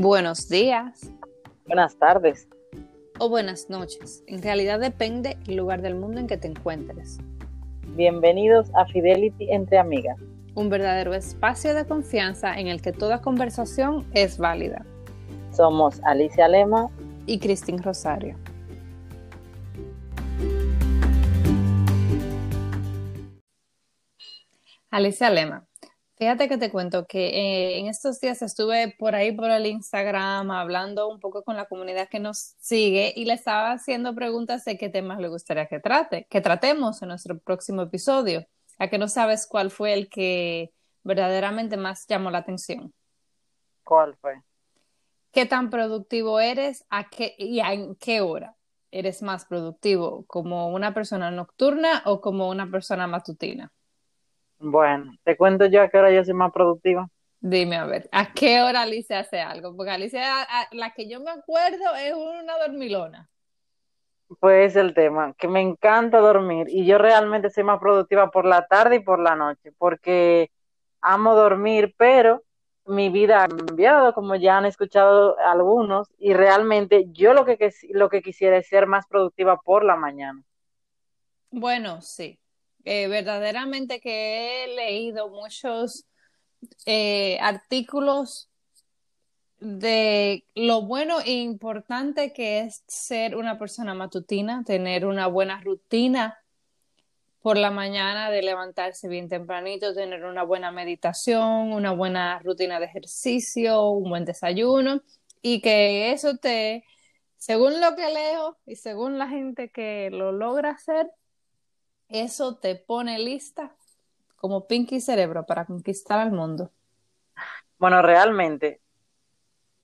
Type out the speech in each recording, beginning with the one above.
Buenos días. Buenas tardes. O buenas noches. En realidad depende el lugar del mundo en que te encuentres. Bienvenidos a Fidelity entre amigas. Un verdadero espacio de confianza en el que toda conversación es válida. Somos Alicia Lema y Cristín Rosario. Alicia Lema, fíjate que te cuento que eh, en estos días estuve por ahí por el Instagram hablando un poco con la comunidad que nos sigue y le estaba haciendo preguntas de qué temas le gustaría que trate, que tratemos en nuestro próximo episodio. A que no sabes cuál fue el que verdaderamente más llamó la atención. ¿Cuál fue? ¿Qué tan productivo eres a qué, y en qué hora eres más productivo? ¿Como una persona nocturna o como una persona matutina? Bueno, te cuento yo a qué hora yo soy más productiva. Dime a ver, ¿a qué hora Alicia hace algo? Porque Alicia, la que yo me acuerdo es una dormilona. Pues el tema, que me encanta dormir y yo realmente soy más productiva por la tarde y por la noche, porque amo dormir, pero mi vida ha cambiado, como ya han escuchado algunos, y realmente yo lo que, lo que quisiera es ser más productiva por la mañana. Bueno, sí, eh, verdaderamente que he leído muchos eh, artículos de lo bueno e importante que es ser una persona matutina, tener una buena rutina por la mañana de levantarse bien tempranito, tener una buena meditación, una buena rutina de ejercicio, un buen desayuno y que eso te, según lo que leo y según la gente que lo logra hacer, eso te pone lista como Pinky Cerebro para conquistar al mundo. Bueno, realmente,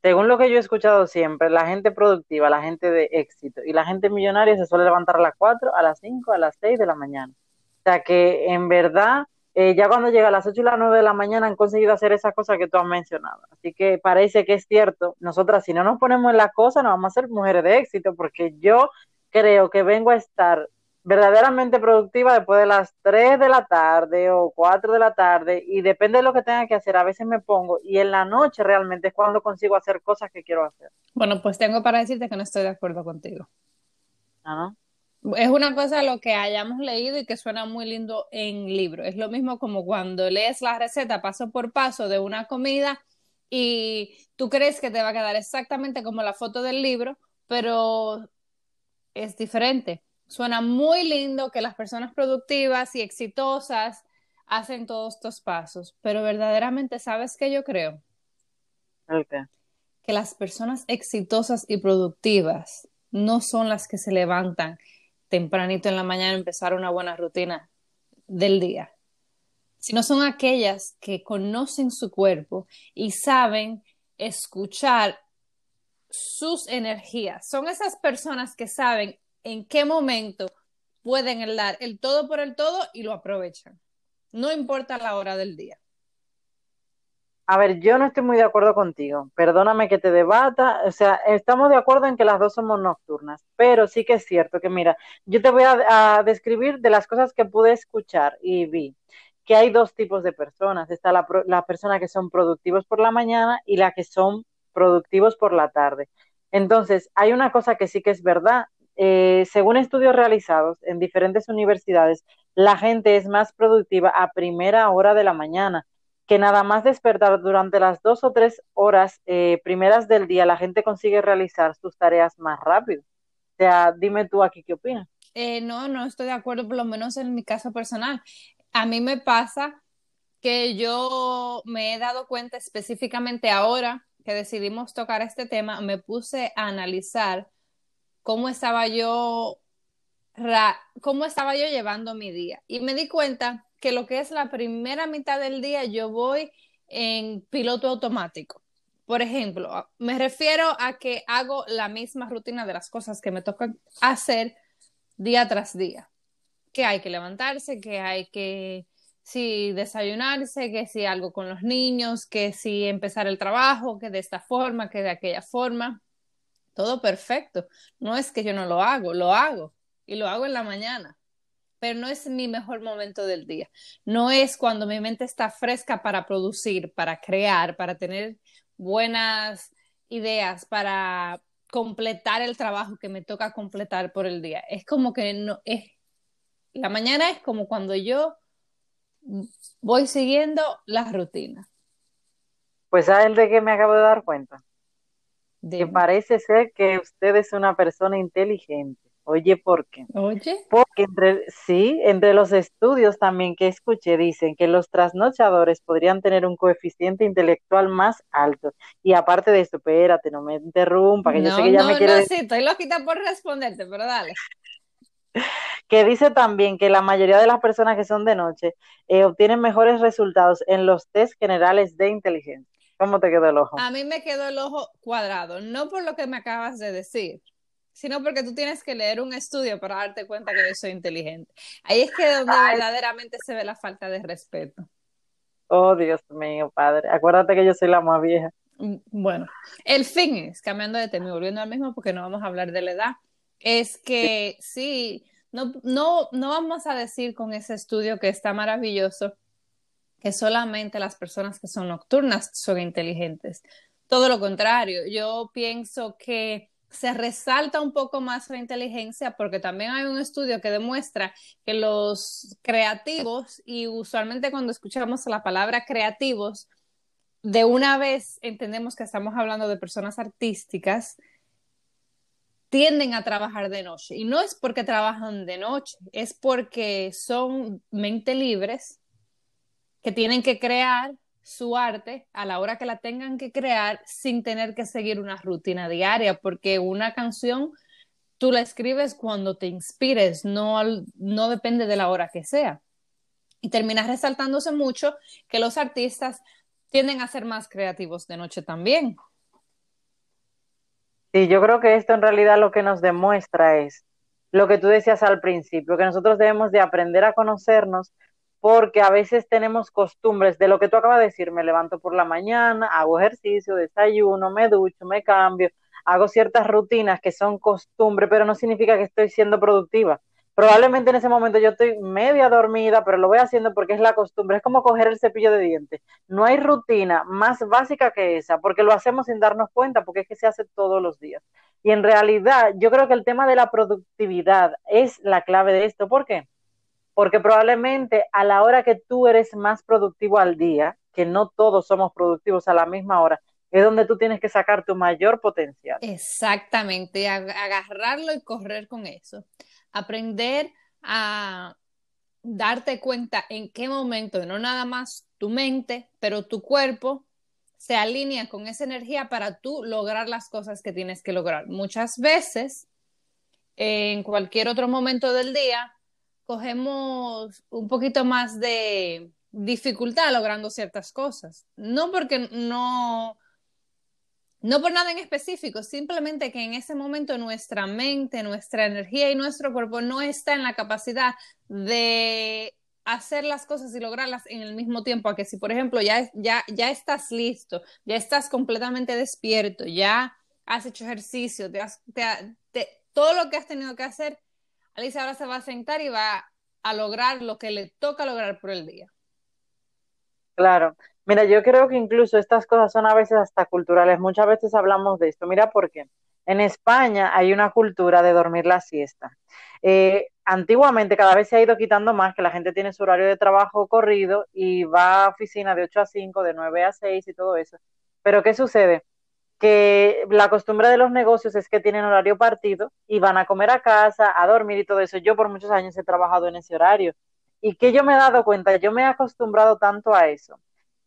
según lo que yo he escuchado siempre, la gente productiva, la gente de éxito y la gente millonaria se suele levantar a las 4, a las 5, a las 6 de la mañana. O sea que en verdad, eh, ya cuando llega a las 8 y las 9 de la mañana han conseguido hacer esa cosa que tú has mencionado. Así que parece que es cierto. Nosotras, si no nos ponemos en la cosa, no vamos a ser mujeres de éxito, porque yo creo que vengo a estar verdaderamente productiva después de las 3 de la tarde o 4 de la tarde y depende de lo que tenga que hacer, a veces me pongo y en la noche realmente es cuando consigo hacer cosas que quiero hacer. Bueno, pues tengo para decirte que no estoy de acuerdo contigo. ¿Ah, Es una cosa lo que hayamos leído y que suena muy lindo en libro. Es lo mismo como cuando lees la receta paso por paso de una comida y tú crees que te va a quedar exactamente como la foto del libro, pero es diferente Suena muy lindo que las personas productivas y exitosas hacen todos estos pasos, pero verdaderamente, ¿sabes qué yo creo? Que las personas exitosas y productivas no son las que se levantan tempranito en la mañana a empezar una buena rutina del día, sino son aquellas que conocen su cuerpo y saben escuchar sus energías. Son esas personas que saben en qué momento pueden dar el todo por el todo y lo aprovechan. No importa la hora del día. A ver, yo no estoy muy de acuerdo contigo. Perdóname que te debata. O sea, estamos de acuerdo en que las dos somos nocturnas, pero sí que es cierto que, mira, yo te voy a, describir de las cosas que pude escuchar y vi que hay dos tipos de personas. Está la, la persona que son productivos por la mañana y la que son productivos por la tarde. Entonces, hay una cosa que sí que es verdad eh, según estudios realizados en diferentes universidades, la gente es más productiva a primera hora de la mañana, que nada más despertar durante las dos o tres horas eh, primeras del día, la gente consigue realizar sus tareas más rápido. O sea, dime tú aquí qué opinas. Eh, no, no estoy de acuerdo, por lo menos en mi caso personal. A mí me pasa que yo me he dado cuenta específicamente ahora que decidimos tocar este tema, me puse a analizar cómo estaba yo cómo estaba yo llevando mi día y me di cuenta que lo que es la primera mitad del día yo voy en piloto automático. Por ejemplo, me refiero a que hago la misma rutina de las cosas que me tocan hacer día tras día. Que hay que levantarse, que hay que si desayunarse, que si algo con los niños, que si empezar el trabajo, que de esta forma, que de aquella forma todo perfecto. No es que yo no lo hago, lo hago y lo hago en la mañana, pero no es mi mejor momento del día. No es cuando mi mente está fresca para producir, para crear, para tener buenas ideas para completar el trabajo que me toca completar por el día. Es como que no es la mañana es como cuando yo voy siguiendo las rutinas. Pues él de que me acabo de dar cuenta. De... Que parece ser que usted es una persona inteligente. Oye, ¿por qué? Oye. Porque entre, sí, entre los estudios también que escuché dicen que los trasnochadores podrían tener un coeficiente intelectual más alto. Y aparte de esto, espérate, no me interrumpa, que yo sé que ya me quiere... No, sí, estoy loquita por responderte, pero dale. que dice también que la mayoría de las personas que son de noche eh, obtienen mejores resultados en los test generales de inteligencia. ¿Cómo te quedó el ojo? A mí me quedó el ojo cuadrado, no por lo que me acabas de decir, sino porque tú tienes que leer un estudio para darte cuenta que yo soy inteligente. Ahí es que donde verdaderamente se ve la falta de respeto. Oh, Dios mío, padre. Acuérdate que yo soy la más vieja. Mm, bueno, el fin es, cambiando de tema y volviendo al mismo, porque no vamos a hablar de la edad, es que sí, no, no, no vamos a decir con ese estudio que está maravilloso que solamente las personas que son nocturnas son inteligentes. Todo lo contrario, yo pienso que se resalta un poco más la inteligencia porque también hay un estudio que demuestra que los creativos, y usualmente cuando escuchamos la palabra creativos, de una vez entendemos que estamos hablando de personas artísticas, tienden a trabajar de noche. Y no es porque trabajan de noche, es porque son mente libres, que tienen que crear su arte a la hora que la tengan que crear sin tener que seguir una rutina diaria, porque una canción tú la escribes cuando te inspires, no, no depende de la hora que sea. Y termina resaltándose mucho que los artistas tienden a ser más creativos de noche también. Sí, yo creo que esto en realidad lo que nos demuestra es lo que tú decías al principio, que nosotros debemos de aprender a conocernos porque a veces tenemos costumbres de lo que tú acabas de decir, me levanto por la mañana, hago ejercicio, desayuno, me ducho, me cambio, hago ciertas rutinas que son costumbre, pero no significa que estoy siendo productiva. Probablemente en ese momento yo estoy media dormida, pero lo voy haciendo porque es la costumbre, es como coger el cepillo de dientes. No hay rutina más básica que esa, porque lo hacemos sin darnos cuenta, porque es que se hace todos los días. Y en realidad yo creo que el tema de la productividad es la clave de esto. ¿Por qué? Porque probablemente a la hora que tú eres más productivo al día, que no todos somos productivos a la misma hora, es donde tú tienes que sacar tu mayor potencial. Exactamente, agarrarlo y correr con eso. Aprender a darte cuenta en qué momento, no nada más tu mente, pero tu cuerpo se alinea con esa energía para tú lograr las cosas que tienes que lograr. Muchas veces, en cualquier otro momento del día, cogemos un poquito más de dificultad logrando ciertas cosas. No porque no, no por nada en específico, simplemente que en ese momento nuestra mente, nuestra energía y nuestro cuerpo no está en la capacidad de hacer las cosas y lograrlas en el mismo tiempo a que si por ejemplo ya, ya, ya estás listo, ya estás completamente despierto, ya has hecho ejercicio, todo lo que has tenido que hacer Alicia ahora se va a sentar y va a lograr lo que le toca lograr por el día. Claro. Mira, yo creo que incluso estas cosas son a veces hasta culturales. Muchas veces hablamos de esto. Mira por qué. En España hay una cultura de dormir la siesta. Eh, antiguamente cada vez se ha ido quitando más, que la gente tiene su horario de trabajo corrido y va a oficina de 8 a 5, de 9 a 6 y todo eso. Pero ¿qué sucede? Que la costumbre de los negocios es que tienen horario partido y van a comer a casa, a dormir y todo eso. Yo por muchos años he trabajado en ese horario. Y que yo me he dado cuenta, yo me he acostumbrado tanto a eso,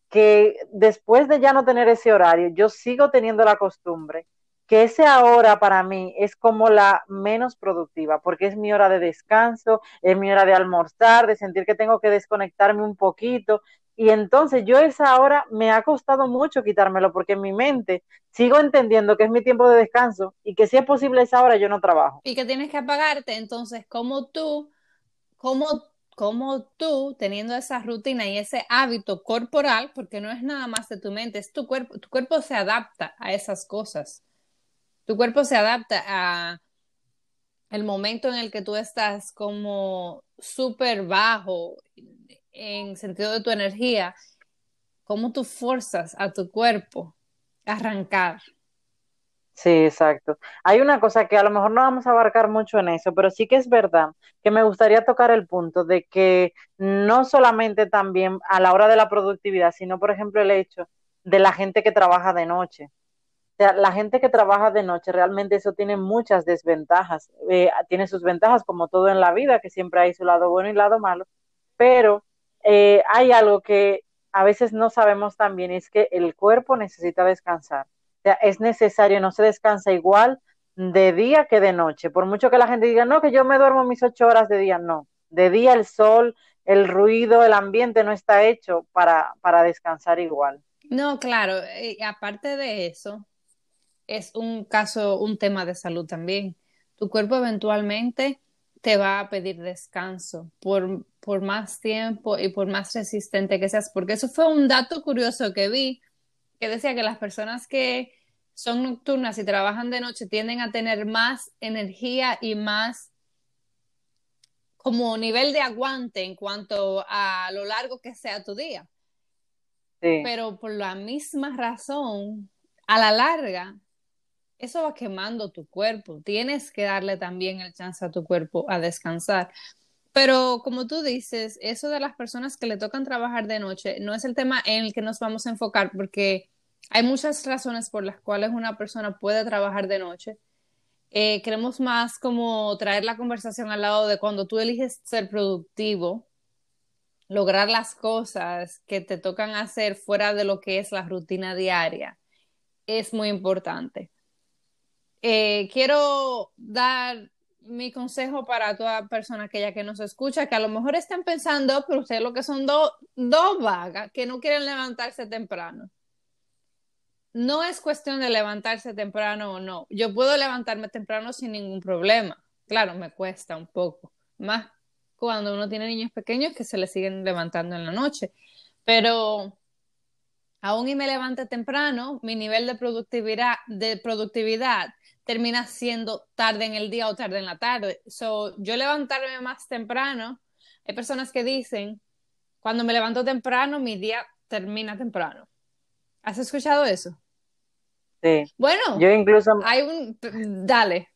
que después de ya no tener ese horario, yo sigo teniendo la costumbre que ese ahora para mí es como la menos productiva, porque es mi hora de descanso, es mi hora de almorzar, de sentir que tengo que desconectarme un poquito, y entonces yo esa hora me ha costado mucho quitármelo porque en mi mente sigo entendiendo que es mi tiempo de descanso y que si es posible esa hora yo no trabajo. Y que tienes que apagarte, entonces como tú, como, tú teniendo esa rutina y ese hábito corporal, porque no es nada más de tu mente, es tu cuerpo, tu cuerpo se adapta a esas cosas. Tu cuerpo se adapta a el momento en el que tú estás como súper bajo en sentido de tu energía, cómo tú forzas a tu cuerpo a arrancar. Sí, exacto. Hay una cosa que a lo mejor no vamos a abarcar mucho en eso, pero sí que es verdad que me gustaría tocar el punto de que no solamente también a la hora de la productividad, sino por ejemplo el hecho de la gente que trabaja de noche. O sea, la gente que trabaja de noche realmente eso tiene muchas desventajas. Eh, tiene sus ventajas como todo en la vida, que siempre hay su lado bueno y lado malo, pero eh, hay algo que a veces no sabemos también, es que el cuerpo necesita descansar sea, es necesario, no se descansa igual de día que de noche. Por mucho que la gente diga, no, que yo me duermo mis ocho horas de día, no. De día el sol, el ruido, el ambiente no está hecho para, para descansar igual. No, claro, y aparte de eso, es un caso, un tema de salud también. Tu cuerpo eventualmente te va a pedir descanso por, por más tiempo y por más resistente que seas, porque eso fue un dato curioso que vi, que decía que las personas que son nocturnas y trabajan de noche tienden a tener más energía y más como nivel de aguante en cuanto a lo largo que sea tu día. Pero por la misma razón, a la larga, eso va quemando tu cuerpo. Tienes que darle también el chance a tu cuerpo a descansar. Pero como tú dices, eso de las personas que le tocan trabajar de noche no es el tema en el que nos vamos a enfocar porque hay muchas razones por las cuales una persona puede trabajar de noche. Eh, queremos más como traer la conversación al lado de cuando tú eliges ser productivo, lograr las cosas que te tocan hacer fuera de lo que es la rutina diaria. Es muy importante. Eh, quiero dar mi consejo para toda persona aquella que nos escucha, que a lo mejor estén pensando, pero ustedes lo que son dos vagas, que no quieren levantarse temprano no es cuestión de levantarse temprano o no. Yo puedo levantarme temprano sin ningún problema. Claro, me cuesta un poco. Más cuando uno tiene niños pequeños que se le siguen levantando en la noche. Pero aún y me levante temprano, mi nivel de productividad, de productividad termina siendo tarde en el día o tarde en la tarde. So, yo levantarme más temprano, hay personas que dicen, cuando me levanto temprano, mi día termina temprano. ¿Has escuchado eso? Sí. Bueno, yo incluso. Hay un. Dale.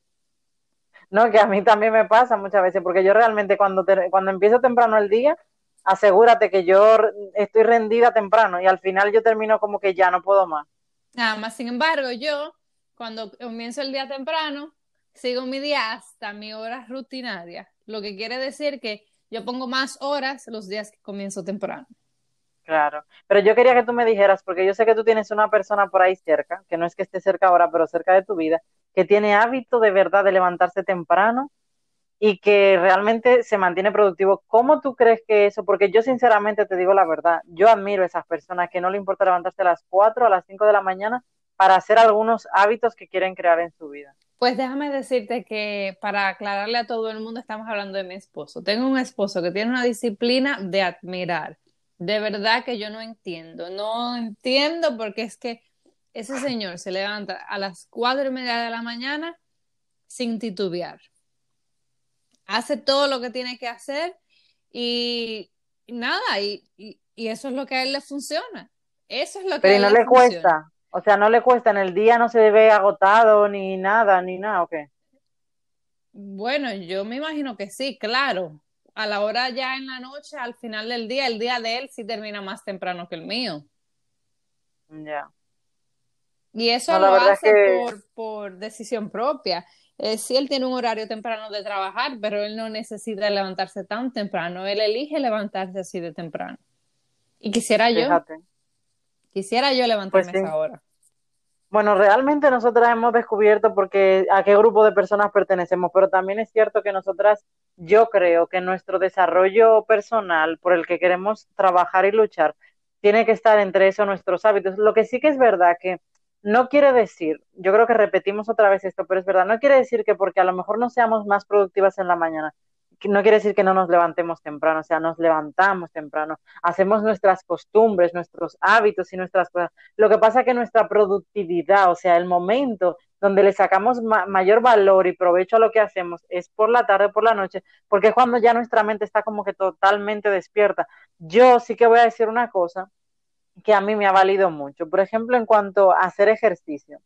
No, que a mí también me pasa muchas veces, porque yo realmente cuando, cuando empiezo temprano el día, asegúrate que yo estoy rendida temprano y al final yo termino como que ya no puedo más. Nada más, sin embargo, yo cuando comienzo el día temprano, sigo mi día hasta mi hora rutinaria, lo que quiere decir que yo pongo más horas los días que comienzo temprano. Claro, pero yo quería que tú me dijeras, porque yo sé que tú tienes una persona por ahí cerca, que no es que esté cerca ahora, pero cerca de tu vida, que tiene hábito de verdad de levantarse temprano y que realmente se mantiene productivo. ¿Cómo tú crees que eso? Porque yo sinceramente te digo la verdad, yo admiro a esas personas que no le importa levantarse a las 4 o a las 5 de la mañana para hacer algunos hábitos que quieren crear en su vida. Pues déjame decirte que para aclararle a todo el mundo estamos hablando de mi esposo. Tengo un esposo que tiene una disciplina de admirar de verdad que yo no entiendo, no entiendo porque es que ese señor se levanta a las cuatro y media de la mañana sin titubear. Hace todo lo que tiene que hacer y, nada, y, eso es lo que a él le funciona. Eso es lo que Pero a él no le, cuesta, o sea, no le cuesta, en el día no se ve agotado ni nada, ni nada, ¿o qué? Bueno, yo me imagino que sí, claro, a la hora ya en la noche, al final del día, el día de él sí termina más temprano que el mío. Ya. Y eso lo hace por, por, decisión propia. Eh, sí, él tiene un horario temprano de trabajar, pero él no necesita levantarse tan temprano. Él elige levantarse así de temprano. Y quisiera yo. Quisiera yo levantarme pues esa hora. Bueno, realmente nosotras hemos descubierto porque a qué grupo de personas pertenecemos, pero también es cierto que nosotras, yo creo que nuestro desarrollo personal por el que queremos trabajar y luchar, tiene que estar entre eso nuestros hábitos. Lo que sí que es verdad que no quiere decir, yo creo que repetimos otra vez esto, pero es verdad, no quiere decir que porque a lo mejor no seamos más productivas en la mañana, no quiere decir que no nos levantemos temprano, o sea, nos levantamos temprano, hacemos nuestras costumbres, nuestros hábitos y nuestras cosas. Lo que pasa es que nuestra productividad, o sea, el momento donde le sacamos mayor valor y provecho a lo que hacemos es por la tarde, por la noche, porque es cuando ya nuestra mente está como que totalmente despierta. Yo sí que voy a decir una cosa, que a mí me ha valido mucho. Por ejemplo, en cuanto a hacer ejercicio,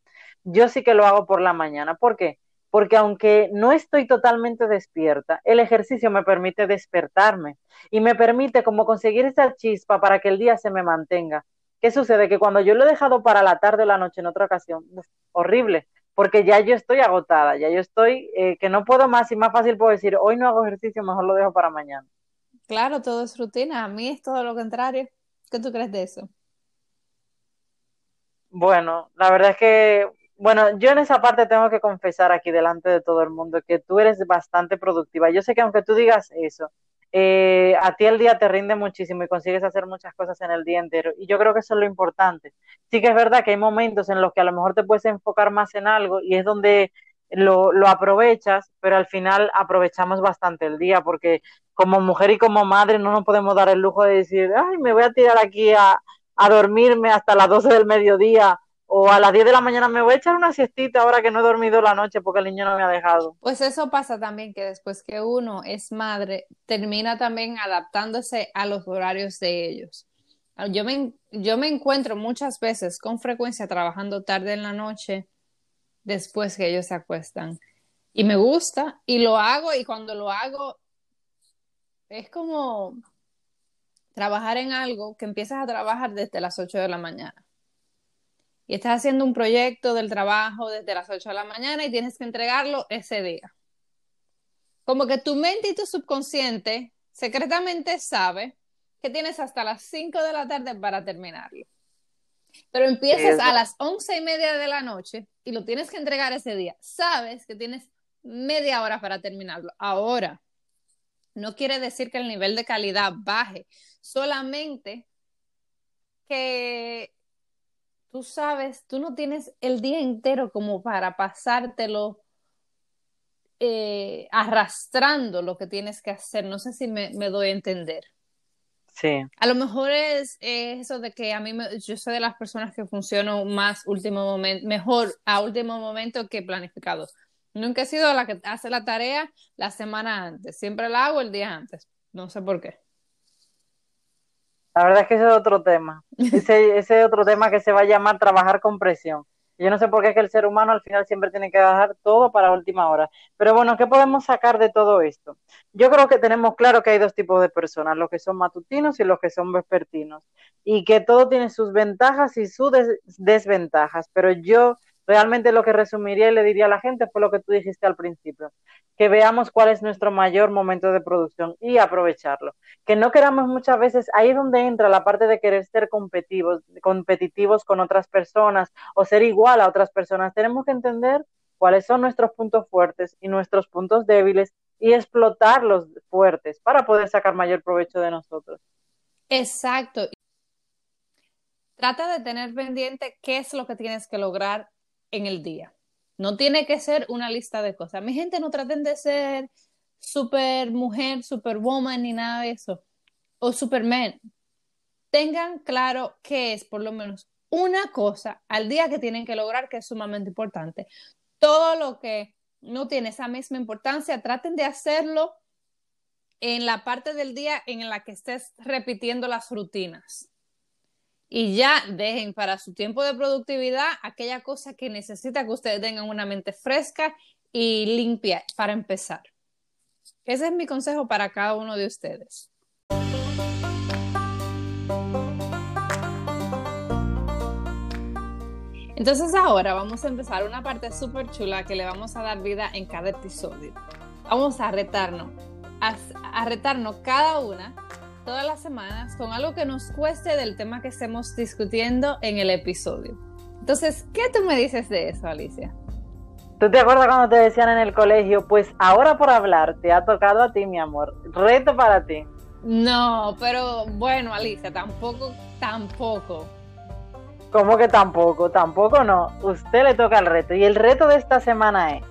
yo sí que lo hago por la mañana. ¿Por qué? Porque aunque no estoy totalmente despierta, el ejercicio me permite despertarme y me permite como conseguir esa chispa para que el día se me mantenga. ¿Qué sucede? Que cuando yo lo he dejado para la tarde o la noche en otra ocasión, horrible, porque ya yo estoy agotada, ya yo estoy eh, que no puedo más y más fácil puedo decir, hoy no hago ejercicio, mejor lo dejo para mañana. Claro, todo es rutina. A mí es todo lo contrario. ¿Qué tú crees de eso? Bueno, la verdad es que, bueno, yo en esa parte tengo que confesar aquí delante de todo el mundo que tú eres bastante productiva. Yo sé que aunque tú digas eso, eh, a ti el día te rinde muchísimo y consigues hacer muchas cosas en el día entero. Y yo creo que eso es lo importante. Sí que es verdad que hay momentos en los que a lo mejor te puedes enfocar más en algo y es donde lo, lo aprovechas, pero al final aprovechamos bastante el día porque como mujer y como madre no nos podemos dar el lujo de decir, ay, me voy a tirar aquí a, a dormirme hasta las 12 del mediodía o a las 10 de la mañana me voy a echar una siestita ahora que no he dormido la noche porque el niño no me ha dejado. Pues eso pasa también que después que uno es madre, termina también adaptándose a los horarios de ellos. Yo me, yo me encuentro muchas veces con frecuencia trabajando tarde en la noche después que ellos se acuestan. Y me gusta y lo hago y cuando lo hago es como trabajar en algo que empiezas a trabajar desde las 8 de la mañana y estás haciendo un proyecto del trabajo desde las 8 de la mañana y tienes que entregarlo ese día. Como que tu mente y tu subconsciente secretamente sabe que tienes hasta las 5 de la tarde para terminarlo. Pero empiezas a las once y media de la noche y lo tienes que entregar ese día. Sabes que tienes media hora para terminarlo. Ahora, no quiere decir que el nivel de calidad baje, solamente que tú sabes, tú no tienes el día entero como para pasártelo eh, arrastrando lo que tienes que hacer. No sé si me, doy a entender. Sí. A lo mejor es, eso de que a mí, me, yo soy de las personas que funciono más último momento, mejor a último momento que planificado. Nunca he sido la que hace la tarea la semana antes, siempre la hago el día antes. No sé por qué. La verdad es que ese es otro tema. Ese, ese es otro tema que se va a llamar trabajar con presión. Yo no sé por qué es que el ser humano al final siempre tiene que dejar todo para última hora. Pero bueno, ¿qué podemos sacar de todo esto? Yo creo que tenemos claro que hay dos tipos de personas, los que son matutinos y los que son vespertinos. Y que todo tiene sus ventajas y sus desventajas. Pero yo realmente lo que resumiría y le diría a la gente fue lo que tú dijiste al principio que veamos cuál es nuestro mayor momento de producción y aprovecharlo. Que no queramos muchas veces, ahí es donde entra la parte de querer ser competitivos, competitivos con otras personas o ser igual a otras personas. Tenemos que entender cuáles son nuestros puntos fuertes y nuestros puntos débiles y explotar los fuertes para poder sacar mayor provecho de nosotros. Exacto. Trata de tener pendiente qué es lo que tienes que lograr en el día. No tiene que ser una lista de cosas. Mi gente no traten de ser super mujer, super woman ni nada de eso. O superman. Tengan claro qué es por lo menos una cosa al día que tienen que lograr que es sumamente importante. Todo lo que no tiene esa misma importancia, traten de hacerlo en la parte del día en la que estés repitiendo las rutinas y ya dejen para su tiempo de productividad aquella cosa que necesita que ustedes tengan una mente fresca y limpia para empezar. Ese es mi consejo para cada uno de ustedes. Entonces ahora vamos a empezar una parte súper chula que le vamos a dar vida en cada episodio. Vamos a retarnos, a, a retarnos cada una todas las semanas con algo que nos cueste del tema que estemos discutiendo en el episodio. Entonces, ¿qué tú me dices de eso, Alicia? ¿Tú te acuerdas cuando te decían en el colegio, pues ahora por hablar, te ha tocado a ti, mi amor? Reto para ti. No, pero bueno, Alicia, tampoco, tampoco. ¿Cómo que tampoco? Tampoco no. Usted le toca el reto. Y el reto de esta semana es,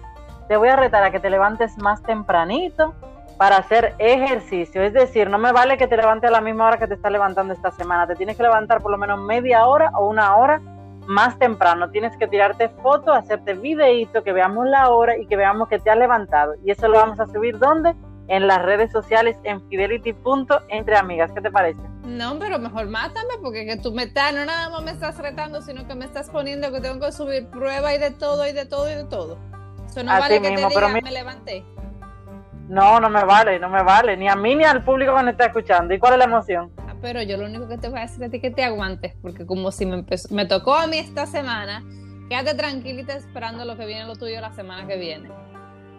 te voy a retar a que te levantes más tempranito para hacer ejercicio. Es decir, no me vale que te levantes a la misma hora que te estás levantando esta semana. Te tienes que levantar por lo menos media hora o una hora más temprano. Tienes que tirarte fotos, hacerte videíto, que veamos la hora y que veamos que te has levantado. Y eso lo vamos a subir ¿dónde? en las redes sociales en fidelity.entreamigas. ¿Qué te parece? No, pero mejor mátame porque que tú me estás, no nada más me estás retando, sino que me estás poniendo que tengo que subir prueba y de todo y de todo y de todo. Eso no vale que te diga, me levanté. No, no me vale, no me vale, ni a mí ni al público que me está escuchando. ¿Y cuál es la emoción? Ah, pero yo lo único que te voy a decir a ti es que te aguantes, porque como si me, empezó, me tocó a mí esta semana, quédate tranquilita esperando lo que viene lo tuyo la semana que viene.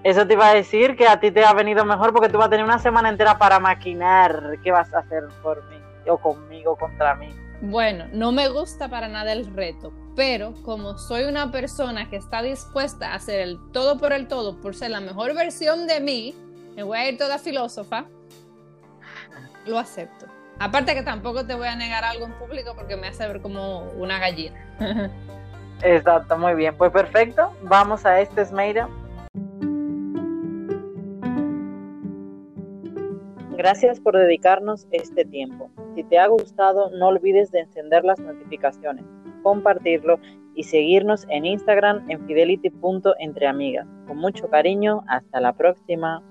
Eso te iba a decir que a ti te ha venido mejor porque tú vas a tener una semana entera para maquinar qué vas a hacer por mí o conmigo contra mí. Bueno, no me gusta para nada el reto, pero como soy una persona que está dispuesta a hacer el todo por el todo, por ser la mejor versión de mí, me voy a ir toda filósofa, lo acepto. Aparte que tampoco te voy a negar algo en público porque me hace ver como una gallina. Exacto, muy bien. Pues perfecto, vamos a este Esmeira. Gracias por dedicarnos este tiempo. Si te ha gustado, no olvides de encender las notificaciones, compartirlo y seguirnos en Instagram en fidelity.entreamigas. Con mucho cariño, hasta la próxima.